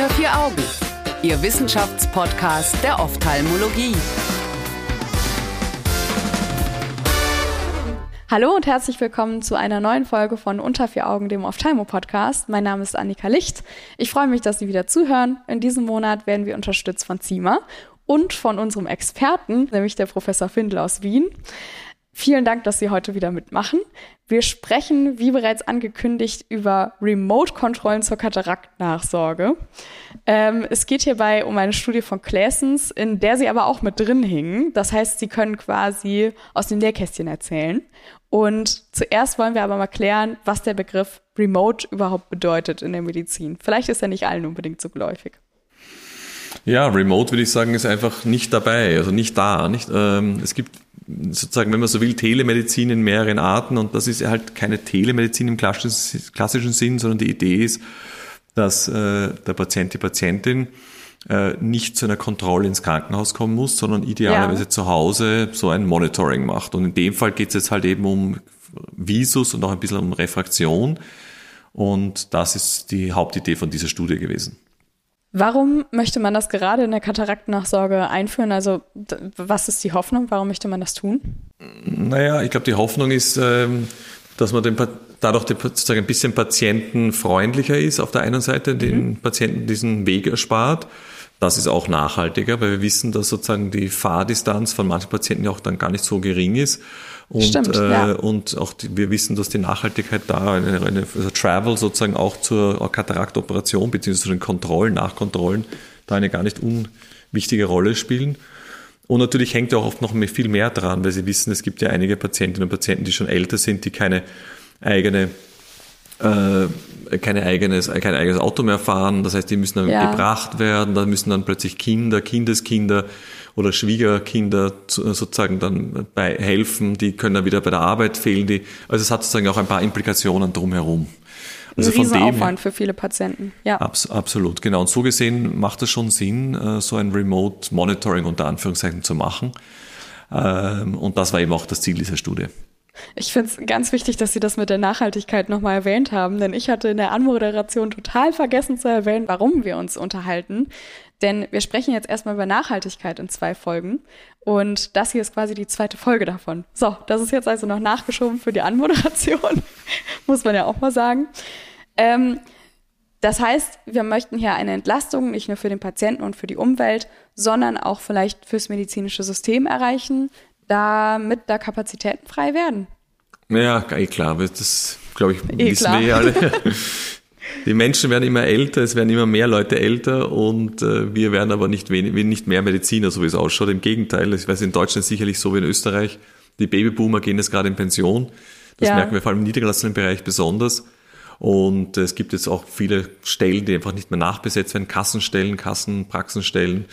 Unter vier Augen, Ihr Wissenschaftspodcast der Ophthalmologie. Hallo und herzlich willkommen zu einer neuen Folge von Unter vier Augen, dem Ophthalmo-Podcast. Mein Name ist Annika Licht. Ich freue mich, dass Sie wieder zuhören. In diesem Monat werden wir unterstützt von CIMA und von unserem Experten, nämlich der Professor Findel aus Wien. Vielen Dank, dass Sie heute wieder mitmachen. Wir sprechen, wie bereits angekündigt, über Remote-Kontrollen zur Kataraktnachsorge. Ähm, es geht hierbei um eine Studie von Claessens, in der Sie aber auch mit drin hingen. Das heißt, Sie können quasi aus dem Lehrkästchen erzählen. Und zuerst wollen wir aber mal klären, was der Begriff Remote überhaupt bedeutet in der Medizin. Vielleicht ist er nicht allen unbedingt so geläufig. Ja, Remote würde ich sagen, ist einfach nicht dabei, also nicht da. Nicht, ähm, es gibt sozusagen, wenn man so will, Telemedizin in mehreren Arten und das ist halt keine Telemedizin im klassischen Sinn, sondern die Idee ist, dass äh, der Patient, die Patientin äh, nicht zu einer Kontrolle ins Krankenhaus kommen muss, sondern idealerweise ja. zu Hause so ein Monitoring macht. Und in dem Fall geht es jetzt halt eben um Visus und auch ein bisschen um Refraktion. Und das ist die Hauptidee von dieser Studie gewesen. Warum möchte man das gerade in der Kataraktennachsorge einführen? Also was ist die Hoffnung? Warum möchte man das tun? Naja, ich glaube, die Hoffnung ist, ähm, dass man den, dadurch sozusagen ein bisschen patientenfreundlicher ist auf der einen Seite, den mhm. Patienten diesen Weg erspart. Das ist auch nachhaltiger, weil wir wissen, dass sozusagen die Fahrdistanz von manchen Patienten ja auch dann gar nicht so gering ist. Und, Stimmt, äh, ja. und auch die, wir wissen, dass die Nachhaltigkeit da, eine, eine also Travel sozusagen auch zur Kataraktoperation beziehungsweise zu den Kontrollen, Nachkontrollen, da eine gar nicht unwichtige Rolle spielen. Und natürlich hängt ja auch oft noch viel mehr dran, weil Sie wissen, es gibt ja einige Patientinnen und Patienten, die schon älter sind, die keine eigene äh, keine eigenes, kein eigenes Auto mehr fahren. Das heißt, die müssen dann ja. gebracht werden, da müssen dann plötzlich Kinder, Kindeskinder oder Schwiegerkinder sozusagen dann bei helfen, die können dann wieder bei der Arbeit fehlen. Die, also es hat sozusagen auch ein paar Implikationen drumherum. Also ein Riesenaufwand für viele Patienten. Ja. Abs absolut, genau. Und so gesehen macht es schon Sinn, äh, so ein Remote Monitoring unter Anführungszeichen zu machen. Ähm, und das war eben auch das Ziel dieser Studie. Ich finde es ganz wichtig, dass Sie das mit der Nachhaltigkeit nochmal erwähnt haben, denn ich hatte in der Anmoderation total vergessen zu erwähnen, warum wir uns unterhalten. Denn wir sprechen jetzt erstmal über Nachhaltigkeit in zwei Folgen. Und das hier ist quasi die zweite Folge davon. So, das ist jetzt also noch nachgeschoben für die Anmoderation. Muss man ja auch mal sagen. Ähm, das heißt, wir möchten hier eine Entlastung nicht nur für den Patienten und für die Umwelt, sondern auch vielleicht fürs medizinische System erreichen, damit da Kapazitäten frei werden. Ja, eh klar. Das, glaube ich, eh wissen klar. wir alle. Die Menschen werden immer älter, es werden immer mehr Leute älter und äh, wir werden aber nicht, wenig, nicht mehr Mediziner, so wie es ausschaut. Im Gegenteil, ich weiß, in Deutschland sicherlich so wie in Österreich. Die Babyboomer gehen jetzt gerade in Pension. Das ja. merken wir vor allem im niedergelassenen Bereich besonders. Und es gibt jetzt auch viele Stellen, die einfach nicht mehr nachbesetzt werden, Kassenstellen, Kassenpraxenstellen.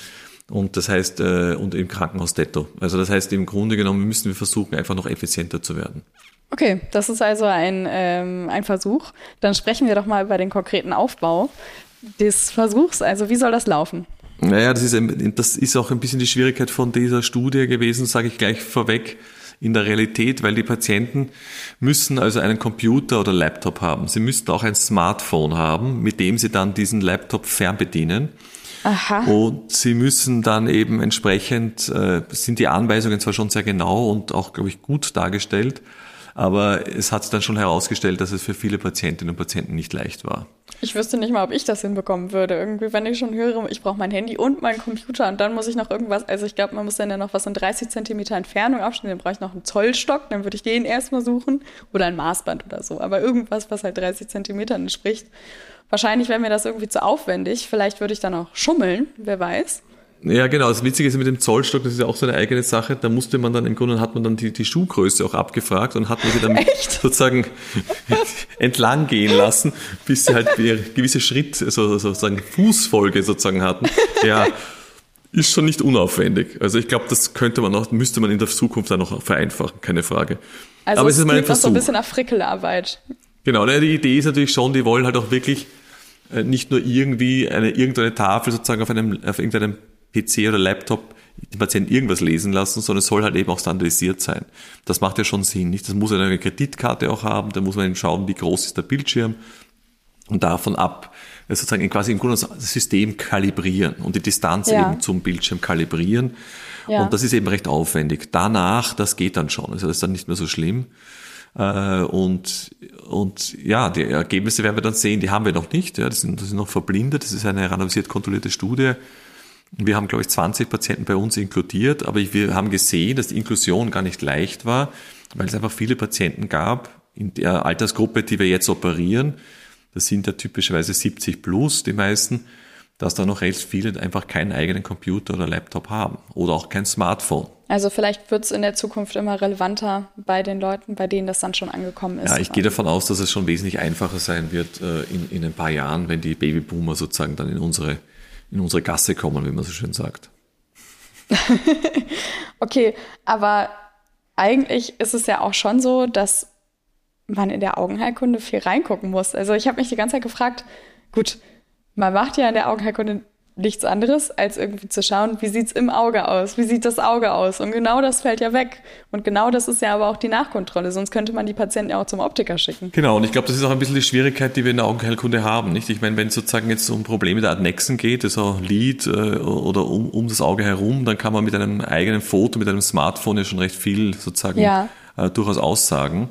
Und das heißt, äh, und im Krankenhaus detto. Also das heißt, im Grunde genommen müssen wir versuchen, einfach noch effizienter zu werden. Okay, das ist also ein, ähm, ein Versuch. Dann sprechen wir doch mal über den konkreten Aufbau des Versuchs. Also wie soll das laufen? Naja, das ist, das ist auch ein bisschen die Schwierigkeit von dieser Studie gewesen, sage ich gleich vorweg in der Realität, weil die Patienten müssen also einen Computer oder Laptop haben. Sie müssten auch ein Smartphone haben, mit dem sie dann diesen Laptop fernbedienen. Aha. Und sie müssen dann eben entsprechend, äh, sind die Anweisungen zwar schon sehr genau und auch, glaube ich, gut dargestellt, aber es hat sich dann schon herausgestellt, dass es für viele Patientinnen und Patienten nicht leicht war. Ich wüsste nicht mal, ob ich das hinbekommen würde. Irgendwie, wenn ich schon höre, ich brauche mein Handy und meinen Computer und dann muss ich noch irgendwas, also ich glaube, man muss dann ja noch was in 30 Zentimeter Entfernung abstellen, dann brauche ich noch einen Zollstock, dann würde ich den erstmal suchen oder ein Maßband oder so. Aber irgendwas, was halt 30 Zentimetern entspricht. Wahrscheinlich wäre mir das irgendwie zu aufwendig. Vielleicht würde ich dann auch schummeln, wer weiß. Ja, genau. Das Witzige ist mit dem Zollstock, das ist ja auch so eine eigene Sache. Da musste man dann im Grunde hat man dann die, die Schuhgröße auch abgefragt und hat man sie dann Echt? sozusagen entlang gehen lassen, bis sie halt gewisse Schritt, also sozusagen Fußfolge sozusagen hatten. Ja, ist schon nicht unaufwendig. Also ich glaube, das könnte man auch, müsste man in der Zukunft dann noch vereinfachen, keine Frage. Also Aber es, es ist mal ein Versuch. so ein bisschen nach Frickelarbeit. Genau, die Idee ist natürlich schon, die wollen halt auch wirklich äh, nicht nur irgendwie eine irgendeine Tafel sozusagen auf einem auf irgendeinem PC oder Laptop den Patienten irgendwas lesen lassen, sondern es soll halt eben auch standardisiert sein. Das macht ja schon Sinn, nicht? Das muss eine Kreditkarte auch haben, da muss man eben schauen, wie groß ist der Bildschirm. und davon ab äh, sozusagen quasi im Grunde das System kalibrieren und die Distanz ja. eben zum Bildschirm kalibrieren. Ja. Und das ist eben recht aufwendig. Danach, das geht dann schon. Also das ist dann nicht mehr so schlimm. Äh, und, und ja, die Ergebnisse werden wir dann sehen, die haben wir noch nicht. Ja, das, sind, das sind noch verblindet. Das ist eine randomisiert kontrollierte Studie. Wir haben, glaube ich, 20 Patienten bei uns inkludiert, aber wir haben gesehen, dass die Inklusion gar nicht leicht war, weil es einfach viele Patienten gab in der Altersgruppe, die wir jetzt operieren. Das sind ja typischerweise 70 plus, die meisten, dass da noch recht viele einfach keinen eigenen Computer oder Laptop haben oder auch kein Smartphone. Also vielleicht wird es in der Zukunft immer relevanter bei den Leuten, bei denen das dann schon angekommen ist. Ja, ich gehe davon aus, dass es schon wesentlich einfacher sein wird äh, in, in ein paar Jahren, wenn die Babyboomer sozusagen dann in unsere, in unsere Gasse kommen, wie man so schön sagt. okay, aber eigentlich ist es ja auch schon so, dass man in der Augenheilkunde viel reingucken muss. Also ich habe mich die ganze Zeit gefragt, gut, man macht ja in der Augenheilkunde nichts anderes, als irgendwie zu schauen, wie sieht's im Auge aus, wie sieht das Auge aus. Und genau das fällt ja weg. Und genau das ist ja aber auch die Nachkontrolle, sonst könnte man die Patienten ja auch zum Optiker schicken. Genau, und ich glaube, das ist auch ein bisschen die Schwierigkeit, die wir in der Augenheilkunde haben. Nicht? Ich meine, wenn es sozusagen jetzt um Probleme der Adnexen geht, also Lid äh, oder um, um das Auge herum, dann kann man mit einem eigenen Foto, mit einem Smartphone ja schon recht viel sozusagen ja. äh, durchaus aussagen.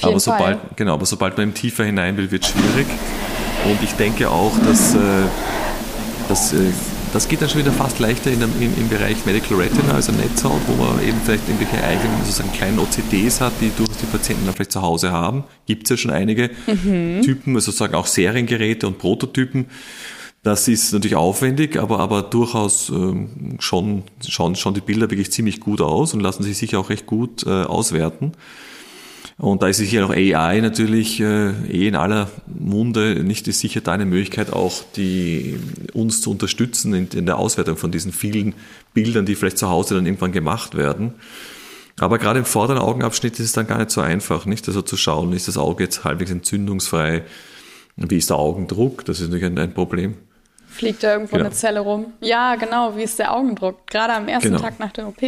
aber sobald, Fall. genau, aber sobald man tiefer hinein will, wird es schwierig. Und ich denke auch, dass, äh, dass äh, das geht dann schon wieder fast leichter in, im, im Bereich Medical Retina, also Netzhaut, wo man eben vielleicht irgendwelche eigenen, sozusagen kleinen OCDs hat, die durchaus die Patienten dann vielleicht zu Hause haben. Gibt es ja schon einige mhm. Typen, also sozusagen auch Seriengeräte und Prototypen. Das ist natürlich aufwendig, aber, aber durchaus ähm, schon, schauen schon die Bilder wirklich ziemlich gut aus und lassen sich sicher auch recht gut äh, auswerten. Und da ist sicher auch AI natürlich äh, eh in aller Munde. Nicht ist sicher da eine Möglichkeit auch, die uns zu unterstützen in, in der Auswertung von diesen vielen Bildern, die vielleicht zu Hause dann irgendwann gemacht werden. Aber gerade im vorderen Augenabschnitt ist es dann gar nicht so einfach, nicht? Also zu schauen, ist das Auge jetzt halbwegs entzündungsfrei? Wie ist der Augendruck? Das ist natürlich ein, ein Problem. Fliegt da irgendwo genau. eine Zelle rum? Ja, genau. Wie ist der Augendruck? Gerade am ersten genau. Tag nach der OP.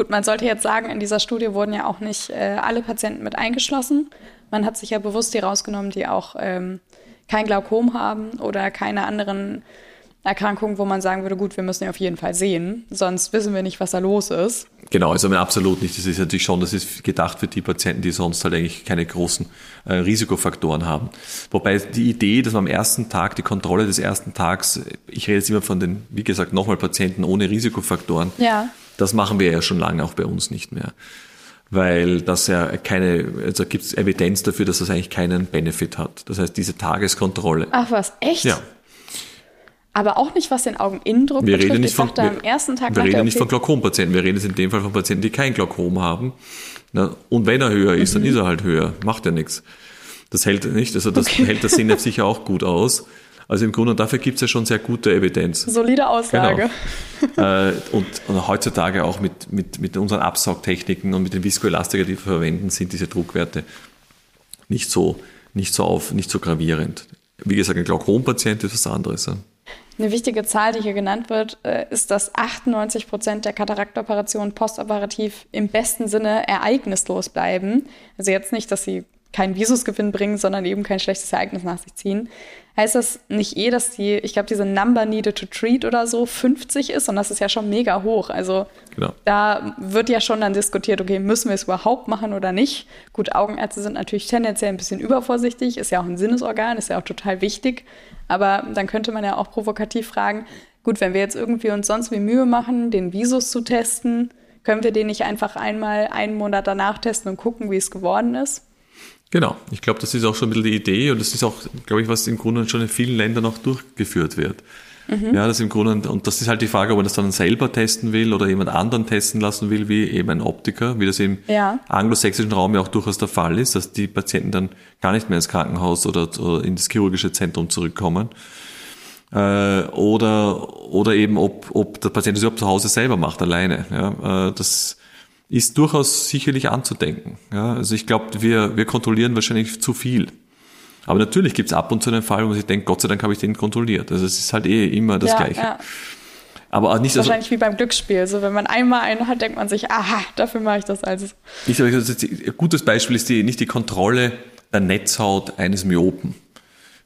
Gut, man sollte jetzt sagen, in dieser Studie wurden ja auch nicht äh, alle Patienten mit eingeschlossen. Man hat sich ja bewusst die rausgenommen, die auch ähm, kein Glaukom haben oder keine anderen Erkrankungen, wo man sagen würde, gut, wir müssen ja auf jeden Fall sehen, sonst wissen wir nicht, was da los ist. Genau, also absolut nicht. Das ist natürlich schon, das ist gedacht für die Patienten, die sonst halt eigentlich keine großen äh, Risikofaktoren haben. Wobei die Idee, dass man am ersten Tag die Kontrolle des ersten Tags, ich rede jetzt immer von den, wie gesagt, nochmal Patienten ohne Risikofaktoren, ja. Das machen wir ja schon lange auch bei uns nicht mehr. Weil das ja keine, also gibt es Evidenz dafür, dass das eigentlich keinen Benefit hat. Das heißt, diese Tageskontrolle. Ach was, echt? Ja. Aber auch nicht, was den Augeninnendruck wir betrifft. Reden nicht von, wir, am ersten Tag wir reden nicht von Glaukompatienten. Wir reden jetzt in dem Fall von Patienten, die kein Glaukom haben. Und wenn er höher ist, mhm. dann ist er halt höher. Macht ja nichts. Das hält nicht, also das okay. hält das Sinn sicher auch gut aus. Also im Grunde, dafür gibt es ja schon sehr gute Evidenz. Solide Aussage. Genau. äh, und, und, heutzutage auch mit, mit, mit unseren Absaugtechniken und mit den Viskoelastika, die wir verwenden, sind diese Druckwerte nicht so, nicht so, auf, nicht so gravierend. Wie gesagt, ein Glaukompatient ist was anderes. Ja. Eine wichtige Zahl, die hier genannt wird, äh, ist, dass 98 Prozent der Kataraktoperationen postoperativ im besten Sinne ereignislos bleiben. Also jetzt nicht, dass sie keinen Visusgewinn bringen, sondern eben kein schlechtes Ereignis nach sich ziehen. Heißt das nicht eh, dass die, ich glaube, diese Number needed to treat oder so 50 ist und das ist ja schon mega hoch. Also genau. da wird ja schon dann diskutiert, okay, müssen wir es überhaupt machen oder nicht? Gut, Augenärzte sind natürlich tendenziell ein bisschen übervorsichtig, ist ja auch ein Sinnesorgan, ist ja auch total wichtig. Aber dann könnte man ja auch provokativ fragen, gut, wenn wir jetzt irgendwie uns sonst wie Mühe machen, den Visus zu testen, können wir den nicht einfach einmal einen Monat danach testen und gucken, wie es geworden ist? Genau, ich glaube, das ist auch schon ein bisschen die Idee und das ist auch, glaube ich, was im Grunde schon in vielen Ländern auch durchgeführt wird. Mhm. Ja, das im Grunde, und das ist halt die Frage, ob man das dann selber testen will oder jemand anderen testen lassen will, wie eben ein Optiker, wie das im ja. anglosächsischen Raum ja auch durchaus der Fall ist, dass die Patienten dann gar nicht mehr ins Krankenhaus oder, oder in das chirurgische Zentrum zurückkommen. Äh, oder, oder eben, ob, ob der Patient das überhaupt zu Hause selber macht, alleine. Ja, äh, das, ist durchaus sicherlich anzudenken. Ja, also ich glaube, wir, wir kontrollieren wahrscheinlich zu viel. Aber natürlich gibt es ab und zu einen Fall, wo man sich denkt, Gott sei Dank habe ich den kontrolliert. Also es ist halt eh immer das ja, Gleiche. Ja. Aber auch nicht Wahrscheinlich also, wie beim Glücksspiel. So, wenn man einmal einen hat, denkt man sich, aha, dafür mache ich das also. Ich sage, ein gutes Beispiel ist die, nicht die Kontrolle der Netzhaut eines Myopen.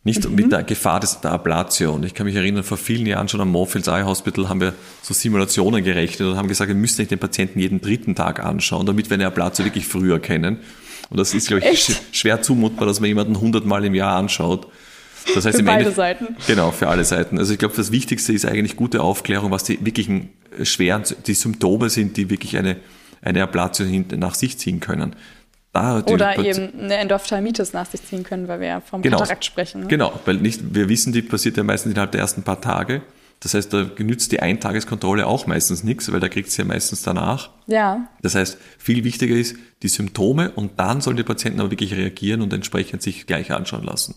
Nicht mhm. mit der Gefahr des, der Ablation. Ich kann mich erinnern, vor vielen Jahren schon am Moorfields Eye Hospital haben wir so Simulationen gerechnet und haben gesagt, wir müssen nicht den Patienten jeden dritten Tag anschauen, damit wir eine Ablatio wirklich früher kennen. Und das ist, glaube ich, Echt? schwer zumutbar, dass man jemanden hundertmal im Jahr anschaut. Das heißt, für beide Ende, Seiten. Genau, für alle Seiten. Also ich glaube, das Wichtigste ist eigentlich gute Aufklärung, was die wirklichen schweren, die Symptome sind, die wirklich eine, eine Ablatio nach sich ziehen können. Da Oder eben eine Endophthalmitis nach sich ziehen können, weil wir ja vom genau, Katarakt sprechen. Ne? Genau, weil nicht, wir wissen, die passiert ja meistens innerhalb der ersten paar Tage. Das heißt, da genützt die Eintageskontrolle auch meistens nichts, weil da kriegt sie ja meistens danach. Ja. Das heißt, viel wichtiger ist die Symptome und dann sollen die Patienten aber wirklich reagieren und entsprechend sich gleich anschauen lassen.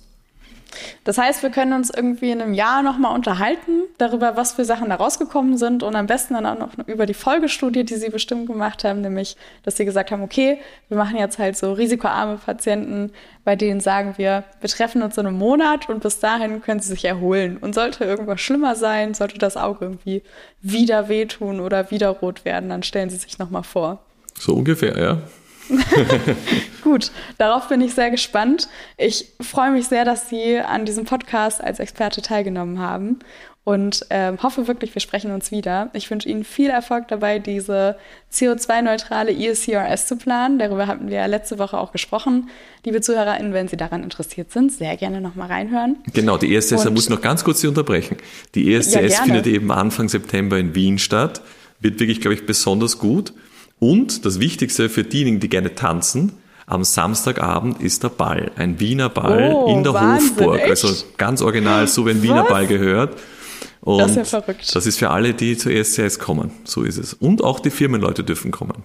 Das heißt, wir können uns irgendwie in einem Jahr nochmal unterhalten darüber, was für Sachen da rausgekommen sind und am besten dann auch noch über die Folgestudie, die Sie bestimmt gemacht haben, nämlich, dass Sie gesagt haben, okay, wir machen jetzt halt so risikoarme Patienten, bei denen sagen wir, wir treffen uns in einem Monat und bis dahin können sie sich erholen. Und sollte irgendwas schlimmer sein, sollte das Auge irgendwie wieder wehtun oder wieder rot werden, dann stellen Sie sich nochmal vor. So ungefähr, ja. Gut, darauf bin ich sehr gespannt. Ich freue mich sehr, dass Sie an diesem Podcast als Experte teilgenommen haben und ähm, hoffe wirklich, wir sprechen uns wieder. Ich wünsche Ihnen viel Erfolg dabei, diese CO2-neutrale ESCRS zu planen. Darüber hatten wir ja letzte Woche auch gesprochen. Liebe ZuhörerInnen, wenn Sie daran interessiert sind, sehr gerne nochmal reinhören. Genau, die ESS, da muss ich noch ganz kurz Sie unterbrechen. Die ESS ja, findet eben Anfang September in Wien statt. Wird wirklich, glaube ich, besonders gut. Und das Wichtigste für diejenigen, die gerne tanzen, am Samstagabend ist der Ball. Ein Wiener Ball oh, in der Wahnsinn, Hofburg. Echt? Also ganz original, so wie ein Wiener Was? Ball gehört. Und das ist ja verrückt. Das ist für alle, die zur ESCS kommen. So ist es. Und auch die Firmenleute dürfen kommen.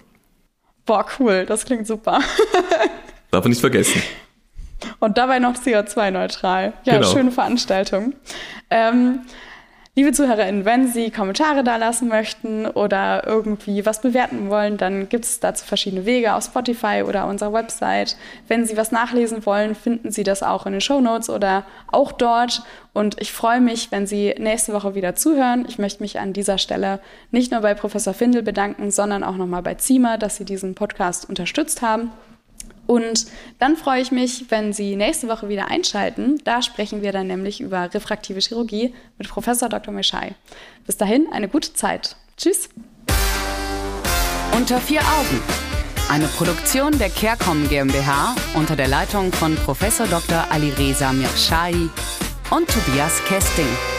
Boah, cool. Das klingt super. Darf man nicht vergessen. Und dabei noch CO2-neutral. Ja, genau. schöne Veranstaltung. Ähm, Liebe ZuhörerInnen, wenn Sie Kommentare da lassen möchten oder irgendwie was bewerten wollen, dann gibt es dazu verschiedene Wege auf Spotify oder unserer Website. Wenn Sie was nachlesen wollen, finden Sie das auch in den Show Notes oder auch dort. Und ich freue mich, wenn Sie nächste Woche wieder zuhören. Ich möchte mich an dieser Stelle nicht nur bei Professor Findel bedanken, sondern auch nochmal bei ZIMA, dass Sie diesen Podcast unterstützt haben. Und dann freue ich mich, wenn Sie nächste Woche wieder einschalten. Da sprechen wir dann nämlich über refraktive Chirurgie mit Professor Dr. Meschai. Bis dahin eine gute Zeit. Tschüss. Unter vier Augen. Eine Produktion der CareCom GmbH unter der Leitung von Professor Dr. Alireza Mirshahi und Tobias Kesting.